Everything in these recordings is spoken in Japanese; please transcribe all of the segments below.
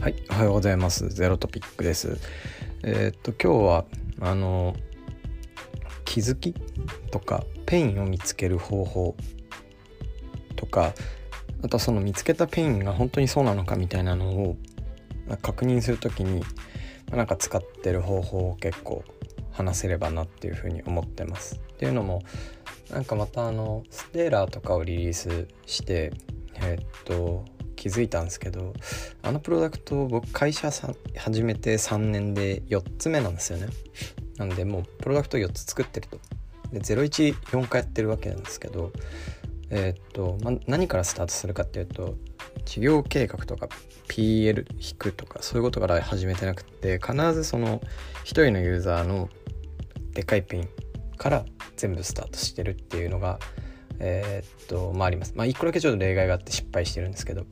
はい、おはようございます。ゼロトピックです。えーっと今日はあの気づきとかペインを見つける方法とかあとはその見つけたペインが本当にそうなのかみたいなのを確認するときになんか使ってる方法を結構話せればなっていうふうに思ってます。っていうのもなんかまたあのステーラーとかをリリースしてえーっと気づいたんですけどあのプロダクト僕会社さ始めて3年で4つ目なんですよね。なんでもうプロダクト4つ作ってると。で014回やってるわけなんですけどえーっと、ま、何からスタートするかっていうと事業計画とか PL 引くとかそういうことから始めてなくて必ずその1人のユーザーのでかいペインから全部スタートしてるっていうのがえーっとまああります。まあ1個だけちょっと例外があって失敗してるんですけど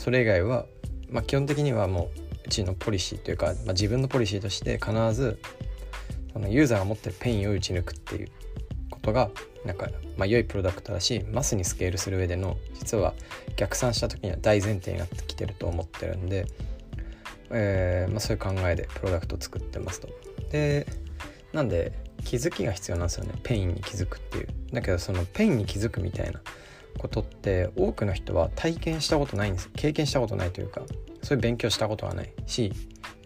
それ以外は、まあ、基本的にはもううちのポリシーというか、まあ、自分のポリシーとして必ずそのユーザーが持ってるペインを打ち抜くっていうことがなんか、まあ、良いプロダクトだしマスにスケールする上での実は逆算した時には大前提になってきてると思ってるんで、えーまあ、そういう考えでプロダクトを作ってますと。でなんで気づきが必要なんですよねペインに気づくっていう。だけどそのペインに気づくみたいなことって多くの人は体験したことないんです。経験したことないというかそういう勉強したことがないし、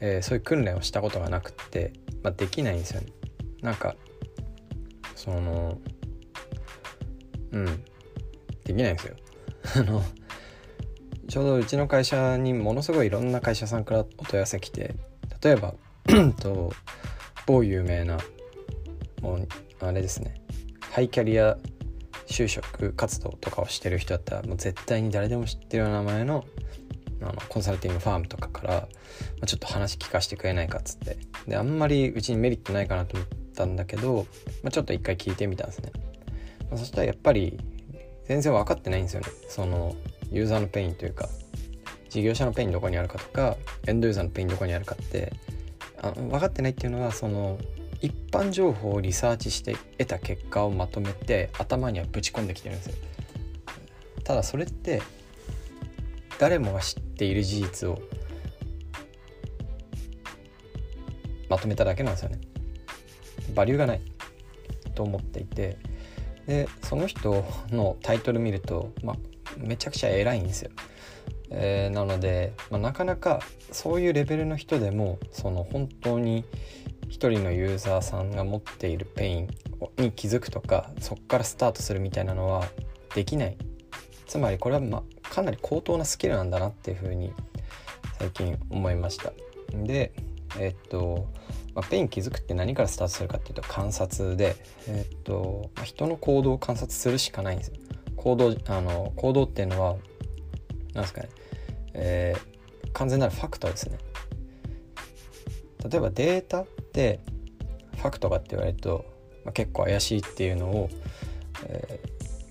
えーそういう訓練をしたことがなくって、まあ、できないんですよね。なんかそのうんできないんですよ。あのちょうどうちの会社にものすごいいろんな会社さんからお問い合わせ来て例えばと某有名なもうあれですね。ハイキャリア就職活動とかをしてる人だったらもう絶対に誰でも知ってるような名前のあのコンサルティングファームとかから、まあ、ちょっと話聞かせてくれないかっつって。であんまりうちにメリットないかなと思ったんだけど、まあ、ちょっと一回聞いてみたんですね、まあ、そしたらやっぱり全然分かってないんですよね。そのユーザーのペインというか事業者のペインどこにあるかとかエンドユーザーのペインどこにあるかって。あ分かってないっていうのはその一般情報をリサーチして得た結果をまとめて頭にはぶち込んできてるんですよ。ただそれって誰もが知っている事実をまとめただけなんですよね。バリューがない。と思っていて。でその人のタイトル見ると、まあ、めちゃくちゃ偉いんですよ、えーなので、まあ、なかなかそういうレベルの人でもその本当に一人のユーザーさんが持っているペインに気づくとかそこからスタートするみたいなのはできない。つまりこれは、ま、かなり高等なスキルなんだなっていうふうに最近思いました。でえっと、まあ、ペイン気づくって何からスタートするかっていうと観察でえっと、まあ人の行動を観察するしかないんですよ。行動あの行動っていうのは何ですかね、えー完全なるファクトですね。例えばデータってファクトかって言われると、まあ、結構怪しいっていうのを、え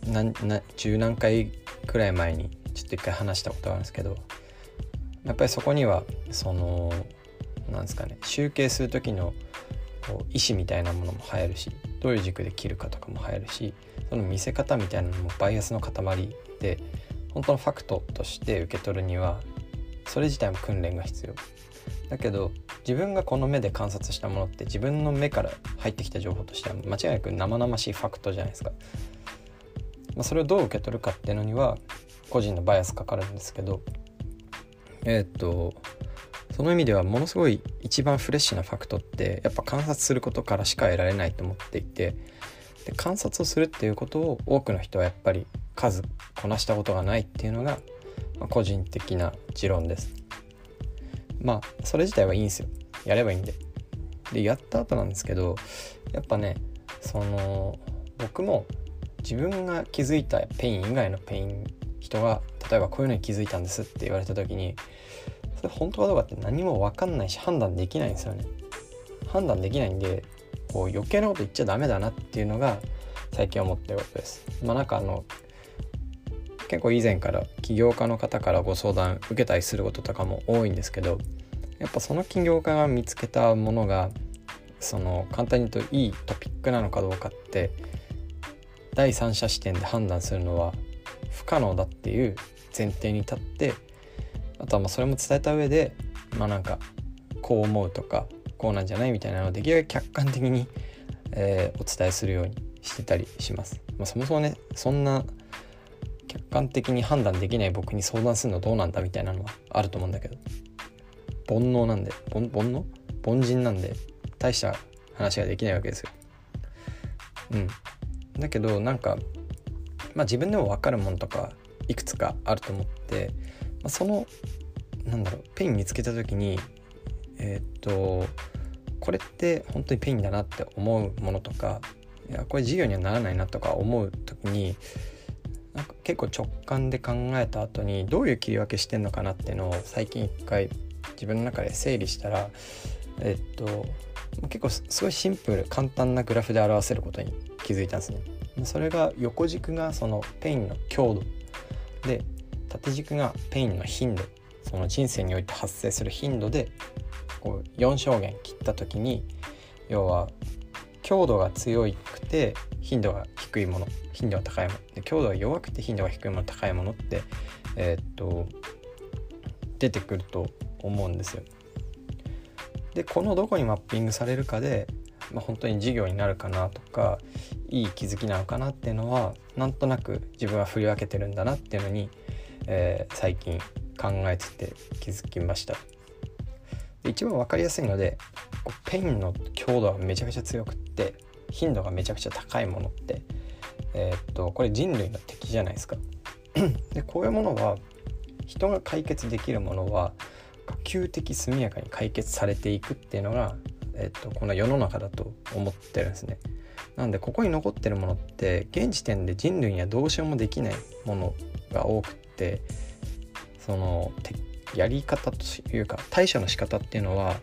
ー、なんな十何回くらい前にちょっと一回話したことがあるんですけどやっぱりそこにはそのなんですかね集計する時のこう意思みたいなものも入るしどういう軸で切るかとかも入るしその見せ方みたいなのもバイアスの塊で本当のファクトとして受け取るにはそれ自体も訓練が必要。だけど自分がこの目で観察したものって自分の目から入ってきた情報としては間違いなく生々しいファクトじゃないですか、まあ、それをどう受け取るかっていうのには個人のバイアスかかるんですけどえーっとその意味ではものすごい一番フレッシュなファクトってやっぱ観察することからしか得られないと思っていてで観察をするっていうことを多くの人はやっぱり数こなしたことがないっていうのが、ま個人的な持論です。まあそれ自体はいいんですよ。やればいいんで。でやった後なんですけどやっぱねその僕も自分が気づいたペイン以外のペイン人が例えばこういうのに気づいたんですって言われた時にそれ本当かどうかって何も分かんないし判断できないんですよね。判断できないんでこう余計なこと言っちゃダメだなっていうのが最近思ってることです。まあなんかあの結構以前から起業家の方からご相談受けたりすることとかも多いんですけどやっぱその起業家が見つけたものがその簡単に言うといいトピックなのかどうかって第三者視点で判断するのは不可能だっていう前提に立ってあとはまあそれも伝えた上でまあなんかこう思うとかこうなんじゃないみたいなのをできるだけ客観的に、えー、お伝えするようにしてたりします。まあ、そもそもねそんな客観的に判断できない僕に相談するのどうなんだみたいなのはあると思うんだけど。煩悩なんで。煩悩？凡人なんで大した話ができないわけですよ。うん、だけどなんか、まあ、自分でも分かるものとかいくつかあると思って、まあ、そのなんだろうペイン見つけた時にえー、っとこれって本当にペインだなって思うものとかいやこれ事業にはならないなとか思う時になんか結構直感で考えた後にどういう切り分けしてんのかなっていうのを最近一回自分の中で整理したらえっと結構すごいシンプル簡単なグラフで表せることに気づいたんですね。それが横軸がそのペインの強度で縦軸がペインの頻度その人生において発生する頻度でこう4象限切った時に要は強度が強くて頻度が低いもの頻度が高いもので強度が弱くて頻度が低いもの高いものってえー、っと出てくると思うんですよ。でこのどこにマッピングされるかで、まあ、本当に授業になるかなとかいい気づきなのかなっていうのはなんとなく自分は振り分けてるんだなっていうのに、えー、最近考えてて気づきました。一番分かりやすいのでペンの強度がめちゃくちゃ強くって頻度がめちゃくちゃ高いものってえー、っとこれ人類の敵じゃないですか。でこういうものは人が解決できるものは可及的速やかに解決されていくっていうのが、えー、っとこの世の中だと思ってるんですね。なんでここに残ってるものって現時点で人類にはどうしようもできないものが多くってそのやり方というか対処の仕方っていうのは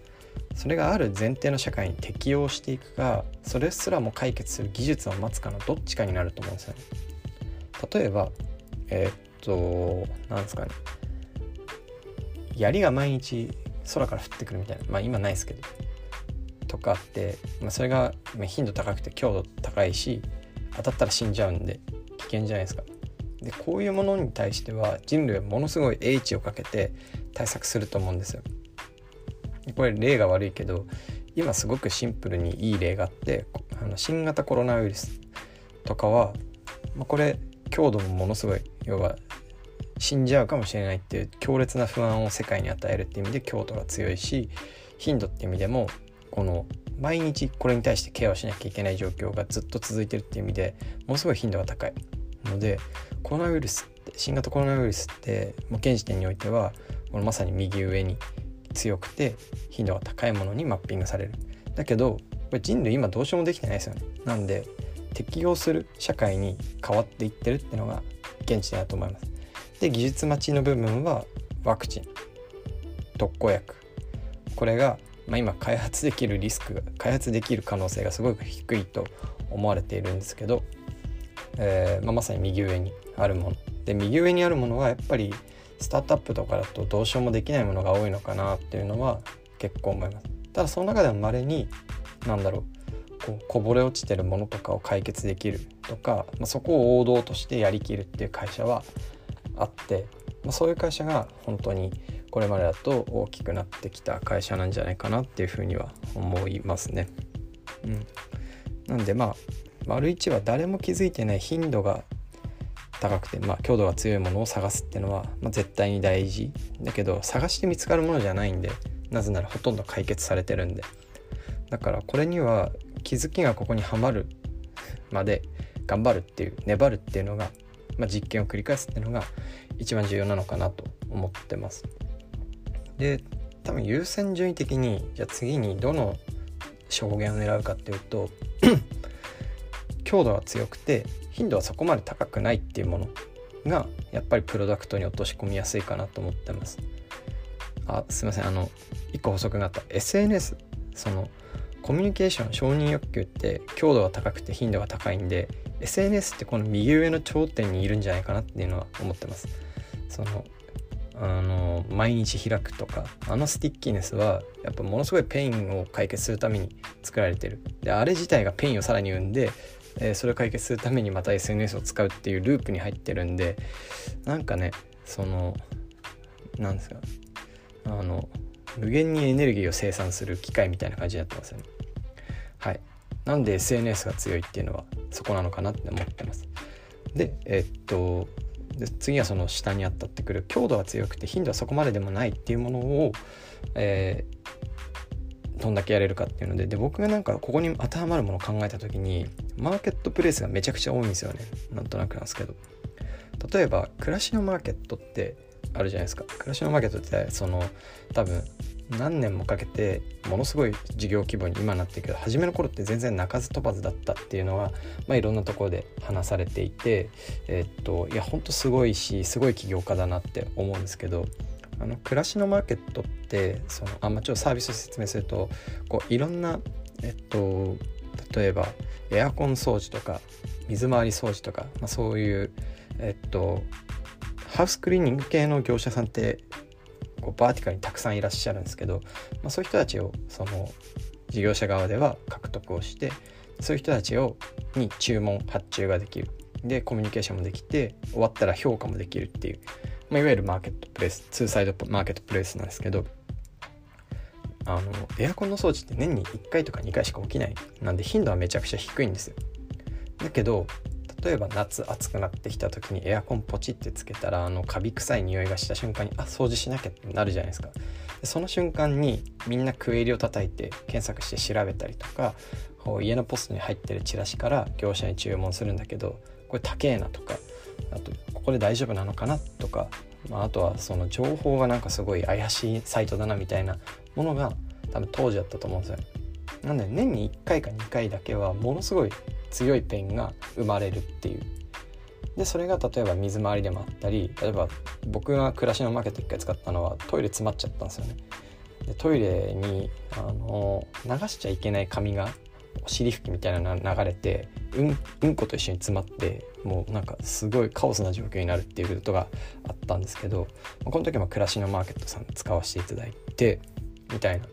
それがある前提の社会に適応していくかそれすらも解決する技術を待つかのどっちかになると思うんですよね。例えばえー、っとなんですかね槍が毎日空から降ってくるみたいなまあ今ないですけどとかって、まあ、それが頻度高くて強度高いし当たったら死んじゃうんで危険じゃないですか。でこういうものに対しては人類はものすごい英知をかけて対策すると思うんですよ。これ例が悪いけど今すごくシンプルにいい例があってあの新型コロナウイルスとかは、まあ、これ強度もものすごい要は死んじゃうかもしれないっていう強烈な不安を世界に与えるっていう意味で強度が強いし頻度っていう意味でもこの毎日これに対してケアをしなきゃいけない状況がずっと続いてるっていう意味でものすごい頻度が高い。のでコロナウイルスって新型コロナウイルスってもう現時点においてはこのまさに右上に強くて頻度が高いものにマッピングされる。だけどこれ人類今どうしようもできてないですよね。なんで適応する社会に変わっていってるっていうのが現地だと思います。で技術待ちの部分はワクチン。特効薬。これが、まあ、今開発できるリスク開発できる可能性がすごく低いと思われているんですけど、えーまあ、まさに右上にあるもの。で右上にあるものはやっぱりスタートアップとかだとどうしようもできないものが多いのかなっていうのは結構思いますただその中でも稀に何だろうこうこぼれ落ちてるものとかを解決できるとか、まあ、そこを王道としてやりきるっていう会社はあって、まあ、そういう会社が本当にこれまでだと大きくなってきた会社なんじゃないかなっていうふうには思いますね。うん、なんでまあ丸1は誰も気づいてない頻度が高くて、まあ、強度が強いものを探すっていうのは、まあ、絶対に大事。だけど探して見つかるものじゃないんでなぜならほとんど解決されてるんで。だからこれには気づきがここにはまるまで頑張るっていう粘るっていうのが、まあ、実験を繰り返すっていうのが一番重要なのかなと思ってます。で多分優先順位的にじゃあ次にどの証言を狙うかっていうと強度が強くて頻度はそこまで高くないっていうものがやっぱりプロダクトに落とし込みやすいかなと思ってます。あすいませんあの1個補足があった SNS そのコミュニケーション承認欲求って強度が高くて頻度が高いんで SNS ってこの右上の頂点にいるんじゃないかなっていうのは思ってます。そのあの毎日開くとかあのスティッキーネスはやっぱものすごいペインを解決するために作られてるであれ自体がペインをさらに生んでえ、それを解決するためにまた SNS を使うっていうループに入ってるんでなんかねそのなんですかあの無限にエネルギーを生産する機械みたいな感じになってますよね。はい。なんで SNS が強いっていうのはそこなのかなって思ってます。でえっとで次はその下にあたってくる強度は強くて頻度はそこまででもないっていうものを、えー、どんだけやれるかっていうのでで僕がなんかここに当てはまるものを考えた時にマーケットプレイスがめちゃくちゃ多いんですよね。なんとなくなんですけど。例えば暮らしのマーケットってあるじゃないですか。暮らしのマーケットってその多分何年もかけてものすごい事業規模に今なってるけど初めの頃って全然鳴かず飛ばずだったっていうのは、まあ、いろんなところで話されていて、え、っといやほんとすごいしすごい起業家だなって思うんですけどあの暮らしのマーケットってそのあ、まあ、ちょっとサービスを説明するとこういろんな、えっと、例えばエアコン掃除とか水回り掃除とか、まあ、そういう、えっと、ハウスクリーニング系の業者さんってこうバーティカルにたくさんいらっしゃるんですけど、まあ、そういう人たちをその事業者側では獲得をしてそういう人たちをに注文発注ができる。でコミュニケーションもできて終わったら評価もできるっていう、まあ、いわゆるマーケットプレイスツーサイドマーケットプレイスなんですけどあのエアコンの掃除って年に1回とか2回しか起きないなんで頻度はめちゃくちゃ低いんですよ。だけど例えば夏暑くなってきた時にエアコンポチってつけたらあのカビ臭い匂いがした瞬間にあ掃除しなきゃってなるじゃないですか。でその瞬間にみんなクエリを叩いて検索して調べたりとか家のポストに入ってるチラシから業者に注文するんだけどこれ高えなとかあとここで大丈夫なのかなとか、まあ、あとはその情報がなんかすごい怪しいサイトだなみたいなものが多分当時だったと思うんですよ。なんで年に1回か2回だけはものすごい強いペンが生まれるっていう。でそれが例えば水回りでもあったり例えば僕が暮らしのマーケット1回使ったのはトイレ詰まっちゃったんですよね。でトイレにあの流しちゃいけない紙がお尻拭きみたいなのが流れてうんうんこと一緒に詰まってもうなんかすごいカオスな状況になるっていうことがあったんですけどこの時も暮らしのマーケットさん使わせていただいてみたいな。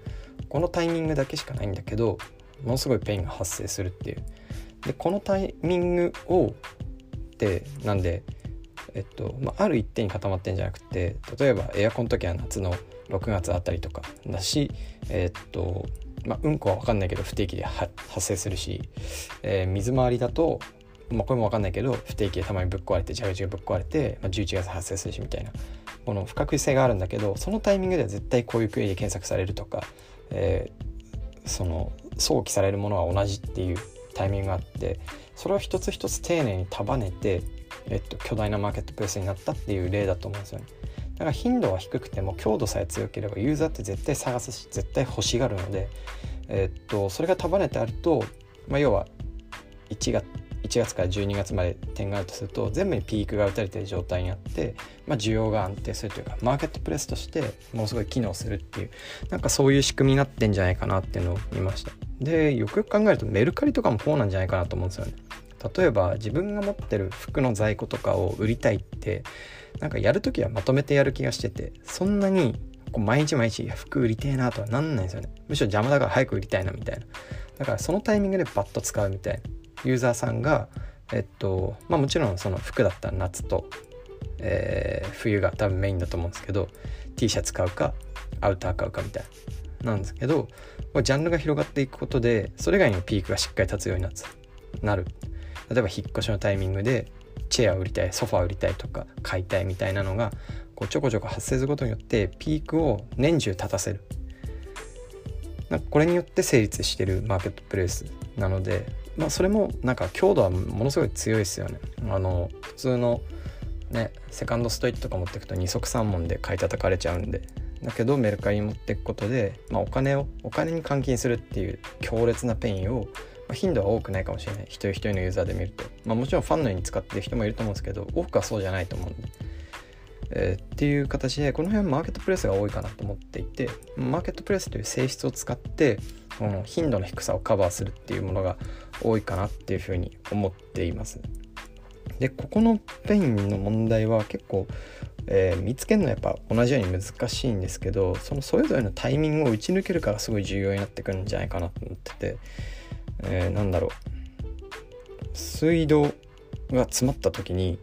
このタイミングだけしかないんだけどものすごいペインが発生するっていう。でこのタイミングをってなんで、えっとまあ、ある一点に固まってんじゃなくて例えばエアコンの時は夏の6月あたりとかだしえっとまあ、うんこは分かんないけど不定期で発生するし、えー、水回りだと、まあ、これも分かんないけど不定期でたまにぶっ壊れて蛇口がぶっ壊れて、まあ、11月発生するしみたいなこの不確実性があるんだけどそのタイミングでは絶対こういうクエリで検索されるとか、えー、その想起されるものは同じっていうタイミングがあってそれを一つ一つ丁寧に束ねて、えっと、巨大なマーケットプレスになったっていう例だと思うんですよね。だから頻度は低くても強度さえ強ければユーザーって絶対探すし絶対欲しがるので、えっと、それが束ねてあると、まあ、要は1月1月から12月まで点があるとすると全部にピークが打たれてる状態にあって、まあ、需要が安定するというかマーケットプレスとしてものすごい機能するっていうなんかそういう仕組みになってんじゃないかなっていうのを見ました。でよくよく考えるとメルカリとかもこうなんじゃないかなと思うんですよね。例えば自分が持ってる服の在庫とかを売りたいってなんかやるときはまとめてやる気がしててそんなにこう毎日毎日服売りてえなとはなんないんですよね。むしろ邪魔だから早く売りたいなみたいな。だからそのタイミングでバッと使うみたいな。ユーザーさんがえっとまあもちろんその服だったら夏と、えー、冬が多分メインだと思うんですけど T シャツ買うかアウター買うかみたいな。なんですけどジャンルが広がっていくことでそれ以外にもピークがしっかり立つようになる。例えば引っ越しのタイミングでチェア売りたいソファ売りたいとか買いたいみたいなのがこうちょこちょこ発生することによってピークを年中立たせる。なこれによって成立してるマーケットプレイスなのでまあそれもなんか強度はものすごい強いですよね。あの普通のねセカンドストリートとか持っていくと二束三文で買い叩かれちゃうんで。だけどメルカリに持っていくことで、まあ、お金をお金に換金するっていう強烈なペインを、まあ、頻度は多くないかもしれない。一人一人のユーザーで見ると、まあ、もちろんファンのように使ってる人もいると思うんですけど多くはそうじゃないと思うんで、えー、っていう形でこの辺はマーケットプレイスが多いかなと思っていてマーケットプレイスという性質を使ってこの頻度の低さをカバーするっていうものが多いかなっていうふうに思っています。でここのペインの問題は結構、えー、見つけるのはやっぱ同じように難しいんですけどそのそれぞれのタイミングを打ち抜けるからすごい重要になってくるんじゃないかなと思ってて、えー、なんだろう水道が詰まった時に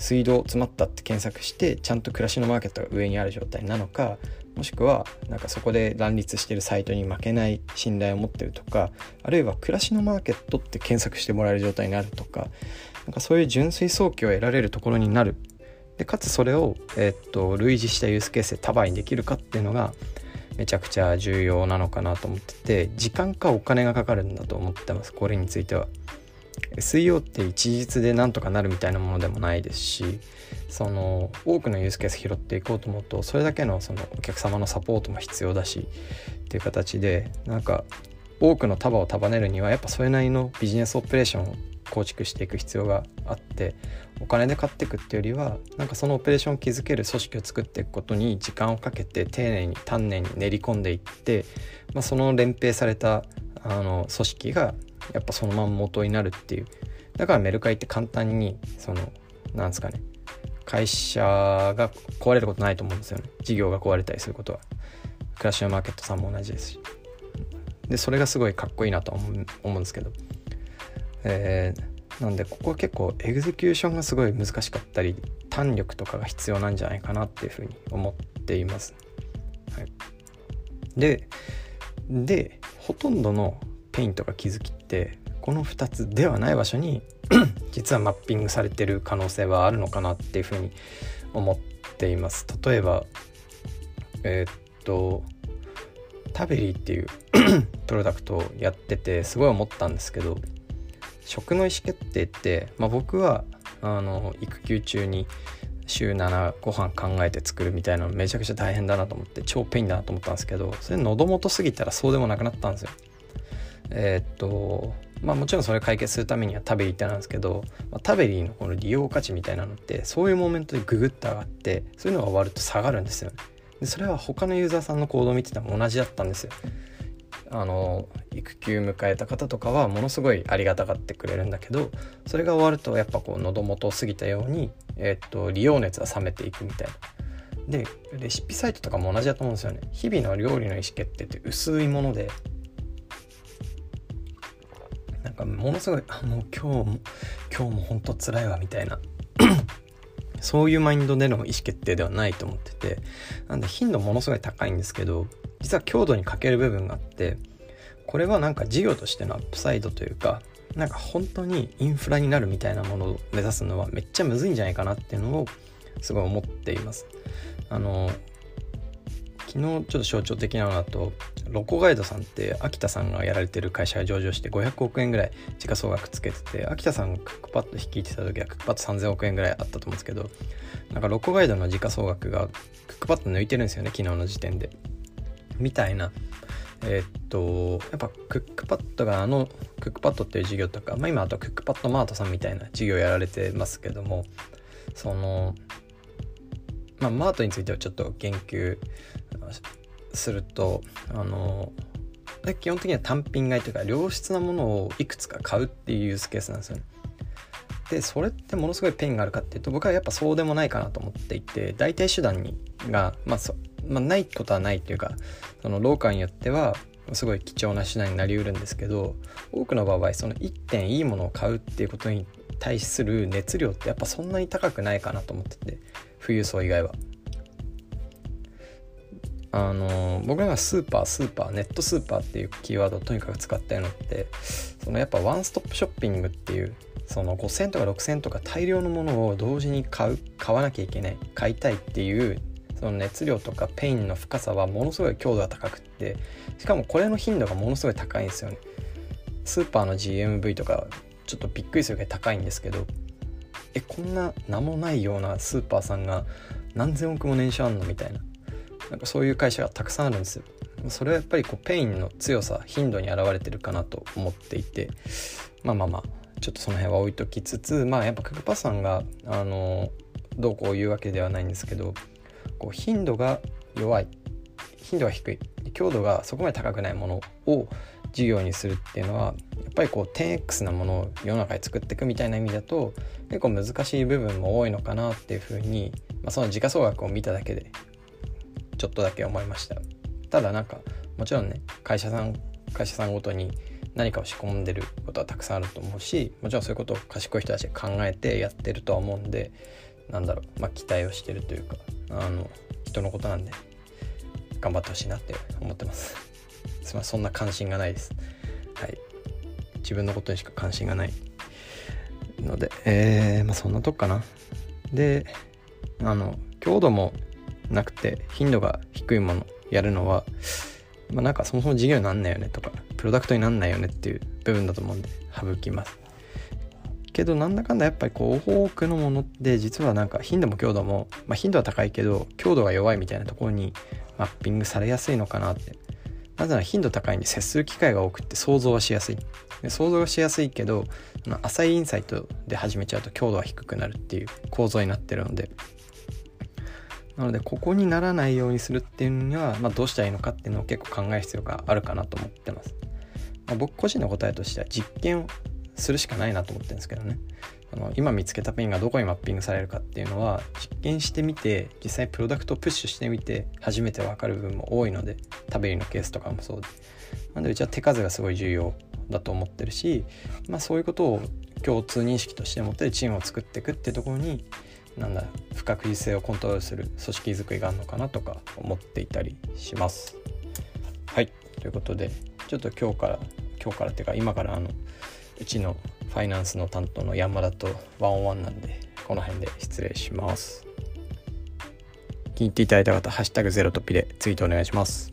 水道詰まったって検索してちゃんと暮らしのマーケットが上にある状態なのかもしくはなんかそこで乱立してるサイトに負けない信頼を持ってるとかあるいは暮らしのマーケットって検索してもらえる状態になるとかなんかそういう純粋早期を得られるところになるでかつそれを、えー、っと類似したユースケースで束にできるかっていうのがめちゃくちゃ重要なのかなと思ってて時間かお金がかかるんだと思ってますこれについては。SEO って一日でなんとかなるみたいなものでもないですしその多くのユースケース拾っていこうと思うとそれだけのそのお客様のサポートも必要だしっていう形でなんか多くの束を束ねるにはやっぱそれなりのビジネスオペレーションを構築していく必要があってお金で買っていくっていうよりはなんかそのオペレーションを築ける組織を作っていくことに時間をかけて丁寧に丹念に練り込んでいって、まあ、その連携されたあの組織がやっぱそのまま元になるっていう。だからメルカリって簡単にそのなんですかね。会社が壊れることないと思うんですよね。事業が壊れたりすることは。クラッシュマーケットさんも同じですし。でそれがすごいかっこいいなと思うんですけど。えー、なんでここは結構エグゼキューションがすごい難しかったり胆力とかが必要なんじゃないかなっていうふうに思っています。はい、ででほとんどのペインとか気づきってこの2つではない場所に 実はマッピングされてる可能性はあるのかなっていうふうに思っています。例えばえー、っとタベリーっていう プロダクトをやっててすごい思ったんですけど食の意思決定って、まあ、僕はあの育休中に週7ご飯考えて作るみたいなのめちゃくちゃ大変だなと思って超ペインだなと思ったんですけどそれ喉元すぎたらそうでもなくなったんですよ。えー、っとまあもちろんそれ解決するためにはタベリってなんですけど、まあ、タベリのこの利用価値みたいなのってそういうモーメントでググッと上がってそういうのが終わると下がるんですよね。でそれは他のユーザーさんの行動を見てても同じだったんですよ。あの育休迎えた方とかはものすごいありがたがってくれるんだけどそれが終わるとやっぱこう喉元を過ぎたように、えー、っと利用熱が冷めていくみたいな。でレシピサイトとかも同じだと思うんですよね。日々の料理の意思決定って薄いものでなんかものすごいあの今日も今日も本当辛いわみたいな そういうマインドでの意思決定ではないと思っててなんで頻度ものすごい高いんですけど実は強度に欠ける部分があってこれはなんか事業としてのアップサイドというかなんか本当にインフラになるみたいなものを目指すのはめっちゃむずいんじゃないかなっていうのをすごい思っています。あの昨日ちょっと象徴的なのだとロコガイドさんって秋田さんがやられてる会社が上場して500億円ぐらい時価総額つけてて秋田さんがクックパッド率いてた時はクックパッド3000億円ぐらいあったと思うんですけどなんかロコガイドの時価総額がクックパッド抜いてるんですよね昨日の時点で。みたいなえー、っとやっぱクックパッドがあのクックパッドっていう事業とか、まあ、今あとクックパッドマートさんみたいな事業やられてますけどもそのまあマートについてはちょっと言及するとあの基本的には単品買いというか良質なものをいくつか買うっていうユースケースなんですよね。でそれってものすごいペインがあるかっていうと僕はやっぱそうでもないかなと思っていて代替手段にが、まあそまあ、ないことはないというかその廊下によってはすごい貴重な手段になりうるんですけど多くの場合その1点いいものを買うっていうことに対する熱量ってやっぱそんなに高くないかなと思ってて富裕層以外は。あの僕らがスーパースーパーネットスーパーっていうキーワードをとにかく使ったのってそのやっぱワンストップショッピングっていうその5,000とか6,000とか大量のものを同時に買う買わなきゃいけない買いたいっていうその熱量とかペインの深さはものすごい強度が高くってしかもこれの頻度がものすごい高いんですよね。スーパーの GMV とかちょっとびっくりするぐらい高いんですけどえこんな名もないようなスーパーさんが何千億も年商あんのみたいな。なんかそういう会社がたくさんあるんですよ。それはやっぱりこうペインの強さ頻度に表れてるかなと思っていて。まあまあまあちょっとその辺は置いときつつまあやっぱクックパさんがあのどうこう言うわけではないんですけどこう頻度が弱い頻度が低い。強度がそこまで高くないものを事業にするっていうのはやっぱりこう 10X なものを世の中に作っていくみたいな意味だと結構難しい部分も多いのかなっていうふうに、まあ、その時価総額を見ただけでちょっとだけ思いました。ただなんかもちろんね会社さん会社さんごとに何かを仕込んでることはたくさんあると思うしもちろんそういうことを賢い人たちが考えてやってるとは思うんでなんだろうまあ期待をしてるというかあの人のことなんで頑張ってほしいなって思ってます。すみませんそんな関心がないです。はい。自分のことにしか関心がないのでえー、まあそんなとこかな。であの強度もなくて頻度が低いものやるのはまあなんかそもそも事業になんないよねとかプロダクトになんないよねっていう部分だと思うんで省きます。けどなんだかんだやっぱりこう多くのものって実はなんか頻度も強度も、まあ、頻度は高いけど強度が弱いみたいなところにマッピングされやすいのかなって。なぜなら頻度高いんで接する機会が多くって想像はしやすい。で想像はしやすいけど浅いインサイトで始めちゃうと強度は低くなるっていう構造になってるのでなのでここにならないようにするっていうには、まあ、どうしたらいいのかっていうのを結構考える必要があるかなと思ってます、まあ、僕個人の答えとしては実験をするしかないなと思ってるんですけどね。あの今見つけたペンがどこにマッピングされるかっていうのは実験してみて実際プロダクトをプッシュしてみて初めて分かる部分も多いので食べりのケースとかもそうで。なんでうちは手数がすごい重要だと思ってるし、まあ、そういうことを共通認識として持ってチームを作っていくっていうところになんだ不確実性をコントロールする組織づくりがあるのかなとか思っていたりします。はいということでちょっと今日から今日からっていうか今からあのうちのファイナンスの担当の山田とワンオンワンなんでこの辺で失礼します。気に入っていただいた方「ハッシュタグゼロトピ」でツイートお願いします。